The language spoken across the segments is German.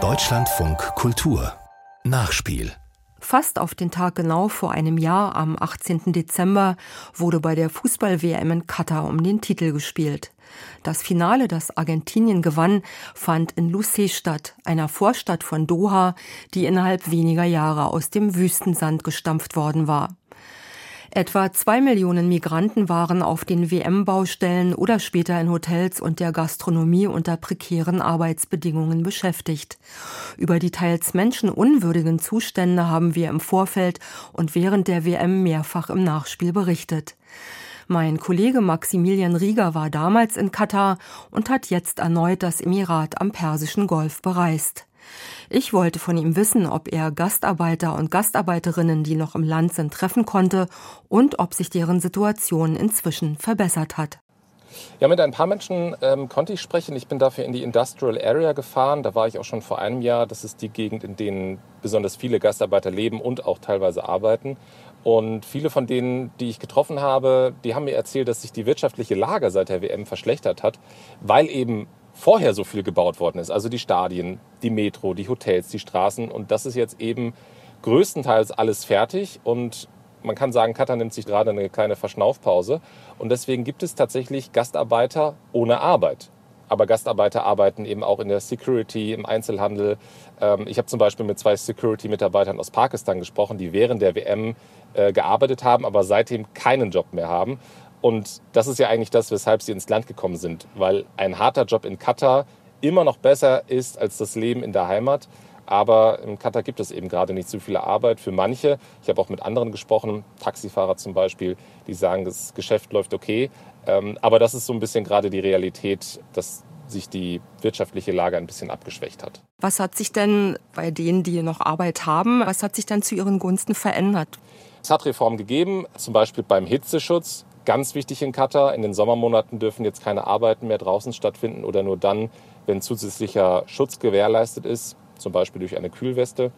Deutschlandfunk Kultur Nachspiel Fast auf den Tag genau vor einem Jahr, am 18. Dezember, wurde bei der Fußball-WM in Katar um den Titel gespielt. Das Finale, das Argentinien gewann, fand in Lucé statt, einer Vorstadt von Doha, die innerhalb weniger Jahre aus dem Wüstensand gestampft worden war. Etwa zwei Millionen Migranten waren auf den WM-Baustellen oder später in Hotels und der Gastronomie unter prekären Arbeitsbedingungen beschäftigt. Über die teils menschenunwürdigen Zustände haben wir im Vorfeld und während der WM mehrfach im Nachspiel berichtet. Mein Kollege Maximilian Rieger war damals in Katar und hat jetzt erneut das Emirat am Persischen Golf bereist. Ich wollte von ihm wissen, ob er Gastarbeiter und Gastarbeiterinnen, die noch im Land sind, treffen konnte und ob sich deren Situation inzwischen verbessert hat. Ja, mit ein paar Menschen ähm, konnte ich sprechen. Ich bin dafür in die Industrial Area gefahren. Da war ich auch schon vor einem Jahr. Das ist die Gegend, in denen besonders viele Gastarbeiter leben und auch teilweise arbeiten. Und viele von denen, die ich getroffen habe, die haben mir erzählt, dass sich die wirtschaftliche Lage seit der WM verschlechtert hat, weil eben vorher so viel gebaut worden ist. Also die Stadien, die Metro, die Hotels, die Straßen. Und das ist jetzt eben größtenteils alles fertig. Und man kann sagen, Katar nimmt sich gerade eine kleine Verschnaufpause. Und deswegen gibt es tatsächlich Gastarbeiter ohne Arbeit. Aber Gastarbeiter arbeiten eben auch in der Security, im Einzelhandel. Ähm, ich habe zum Beispiel mit zwei Security-Mitarbeitern aus Pakistan gesprochen, die während der WM äh, gearbeitet haben, aber seitdem keinen Job mehr haben. Und das ist ja eigentlich das, weshalb sie ins Land gekommen sind, weil ein harter Job in Katar immer noch besser ist als das Leben in der Heimat. Aber in Katar gibt es eben gerade nicht so viele Arbeit für manche. Ich habe auch mit anderen gesprochen, Taxifahrer zum Beispiel, die sagen, das Geschäft läuft okay. Ähm, aber das ist so ein bisschen gerade die Realität, dass sich die wirtschaftliche Lage ein bisschen abgeschwächt hat. Was hat sich denn bei denen, die noch Arbeit haben, was hat sich denn zu ihren Gunsten verändert? Es hat Reformen gegeben, zum Beispiel beim Hitzeschutz. Ganz wichtig in Katar, in den Sommermonaten dürfen jetzt keine Arbeiten mehr draußen stattfinden oder nur dann, wenn zusätzlicher Schutz gewährleistet ist, zum Beispiel durch eine Kühlweste.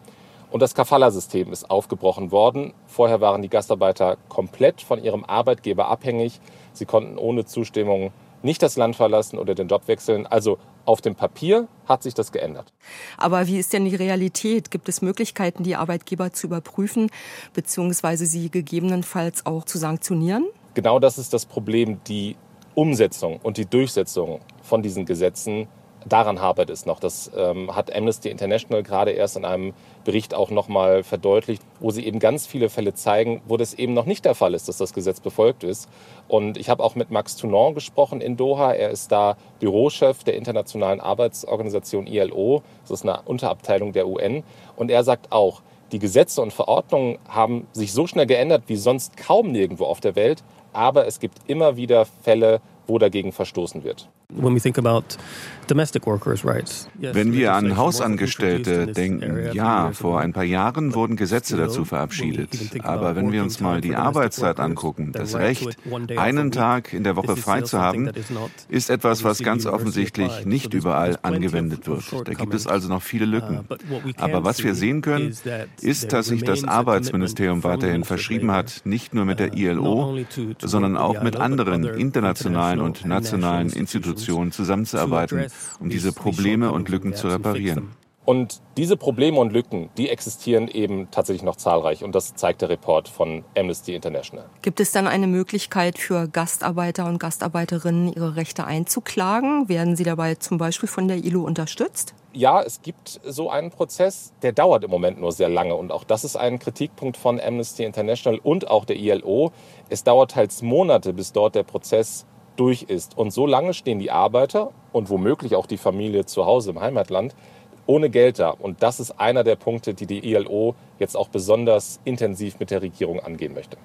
Und das Kafala-System ist aufgebrochen worden. Vorher waren die Gastarbeiter komplett von ihrem Arbeitgeber abhängig. Sie konnten ohne Zustimmung nicht das Land verlassen oder den Job wechseln. Also auf dem Papier hat sich das geändert. Aber wie ist denn die Realität? Gibt es Möglichkeiten, die Arbeitgeber zu überprüfen, beziehungsweise sie gegebenenfalls auch zu sanktionieren? Genau das ist das Problem, die Umsetzung und die Durchsetzung von diesen Gesetzen. Daran hapert es noch. Das ähm, hat Amnesty International gerade erst in einem Bericht auch nochmal verdeutlicht, wo sie eben ganz viele Fälle zeigen, wo das eben noch nicht der Fall ist, dass das Gesetz befolgt ist. Und ich habe auch mit Max Tounon gesprochen in Doha. Er ist da Bürochef der Internationalen Arbeitsorganisation ILO. Das ist eine Unterabteilung der UN. Und er sagt auch, die Gesetze und Verordnungen haben sich so schnell geändert wie sonst kaum nirgendwo auf der Welt aber es gibt immer wieder Fälle, wo dagegen verstoßen wird. Wenn wir an Hausangestellte denken, ja, vor ein paar Jahren wurden Gesetze dazu verabschiedet. Aber wenn wir uns mal die Arbeitszeit angucken, das Recht, einen Tag in der Woche frei zu haben, ist etwas, was ganz offensichtlich nicht überall angewendet wird. Da gibt es also noch viele Lücken. Uh, Aber was wir sehen können, ist, dass sich das Arbeitsministerium weiterhin verschrieben hat, nicht nur mit der uh, ILO, sondern auch mit anderen internationalen und nationalen Institutionen zusammenzuarbeiten, um diese Probleme und Lücken zu reparieren. Und diese Probleme und Lücken, die existieren eben tatsächlich noch zahlreich. Und das zeigt der Report von Amnesty International. Gibt es dann eine Möglichkeit für Gastarbeiter und Gastarbeiterinnen, ihre Rechte einzuklagen? Werden sie dabei zum Beispiel von der ILO unterstützt? Ja, es gibt so einen Prozess, der dauert im Moment nur sehr lange. Und auch das ist ein Kritikpunkt von Amnesty International und auch der ILO. Es dauert teils Monate, bis dort der Prozess durch ist. Und so lange stehen die Arbeiter und womöglich auch die Familie zu Hause im Heimatland ohne Geld da. Und das ist einer der Punkte, die die ILO jetzt auch besonders intensiv mit der Regierung angehen möchte.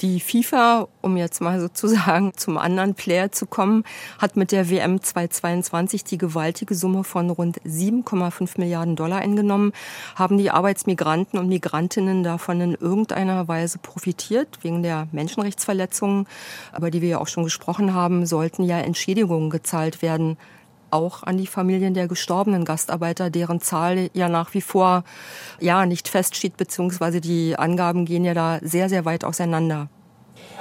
Die FIFA, um jetzt mal sozusagen zum anderen Player zu kommen, hat mit der WM 2022 die gewaltige Summe von rund 7,5 Milliarden Dollar eingenommen. Haben die Arbeitsmigranten und Migrantinnen davon in irgendeiner Weise profitiert? Wegen der Menschenrechtsverletzungen, über die wir ja auch schon gesprochen haben, sollten ja Entschädigungen gezahlt werden auch an die Familien der gestorbenen Gastarbeiter, deren Zahl ja nach wie vor ja nicht feststeht, beziehungsweise die Angaben gehen ja da sehr, sehr weit auseinander.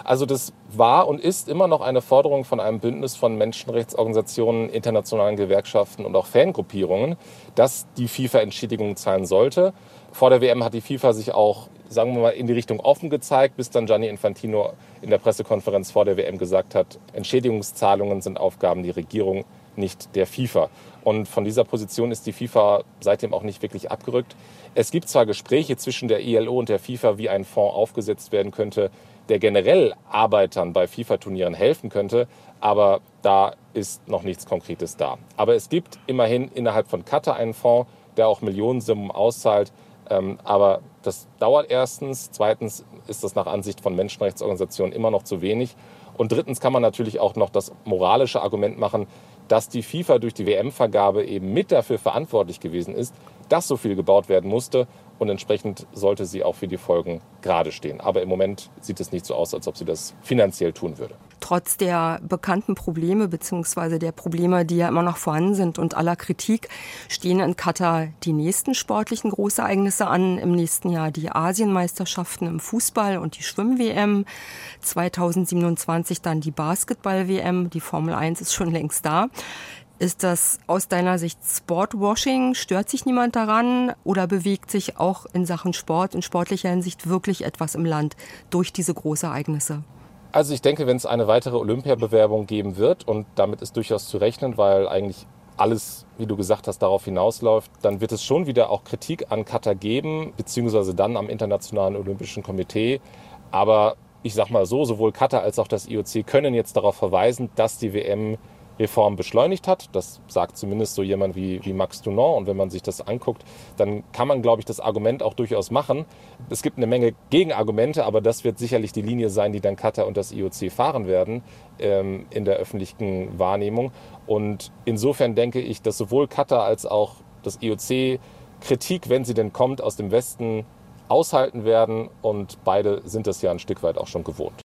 Also das war und ist immer noch eine Forderung von einem Bündnis von Menschenrechtsorganisationen, internationalen Gewerkschaften und auch Fangruppierungen, dass die FIFA Entschädigungen zahlen sollte. Vor der WM hat die FIFA sich auch, sagen wir mal, in die Richtung offen gezeigt, bis dann Gianni Infantino in der Pressekonferenz vor der WM gesagt hat, Entschädigungszahlungen sind Aufgaben der Regierung, nicht der FIFA. Und von dieser Position ist die FIFA seitdem auch nicht wirklich abgerückt. Es gibt zwar Gespräche zwischen der ILO und der FIFA, wie ein Fonds aufgesetzt werden könnte, der generell Arbeitern bei FIFA-Turnieren helfen könnte, aber da ist noch nichts Konkretes da. Aber es gibt immerhin innerhalb von Katar einen Fonds, der auch Millionensummen auszahlt. Ähm, aber das dauert erstens. Zweitens ist das nach Ansicht von Menschenrechtsorganisationen immer noch zu wenig. Und drittens kann man natürlich auch noch das moralische Argument machen, dass die FIFA durch die WM-Vergabe eben mit dafür verantwortlich gewesen ist, dass so viel gebaut werden musste und entsprechend sollte sie auch für die Folgen gerade stehen. Aber im Moment sieht es nicht so aus, als ob sie das finanziell tun würde. Trotz der bekannten Probleme bzw. der Probleme, die ja immer noch vorhanden sind und aller Kritik, stehen in Katar die nächsten sportlichen Großereignisse an. Im nächsten Jahr die Asienmeisterschaften im Fußball und die Schwimm-WM. 2027 dann die Basketball-WM. Die Formel 1 ist schon längst da. Ist das aus deiner Sicht Sportwashing? Stört sich niemand daran? Oder bewegt sich auch in Sachen Sport, in sportlicher Hinsicht wirklich etwas im Land durch diese Großereignisse? Also ich denke, wenn es eine weitere Olympiabewerbung geben wird, und damit ist durchaus zu rechnen, weil eigentlich alles, wie du gesagt hast, darauf hinausläuft, dann wird es schon wieder auch Kritik an Katar geben, beziehungsweise dann am Internationalen Olympischen Komitee. Aber ich sag mal so, sowohl Katar als auch das IOC können jetzt darauf verweisen, dass die WM Reform beschleunigt hat. Das sagt zumindest so jemand wie, wie Max Dunant. Und wenn man sich das anguckt, dann kann man, glaube ich, das Argument auch durchaus machen. Es gibt eine Menge Gegenargumente, aber das wird sicherlich die Linie sein, die dann Katar und das IOC fahren werden ähm, in der öffentlichen Wahrnehmung. Und insofern denke ich, dass sowohl Katar als auch das IOC Kritik, wenn sie denn kommt, aus dem Westen aushalten werden. Und beide sind das ja ein Stück weit auch schon gewohnt.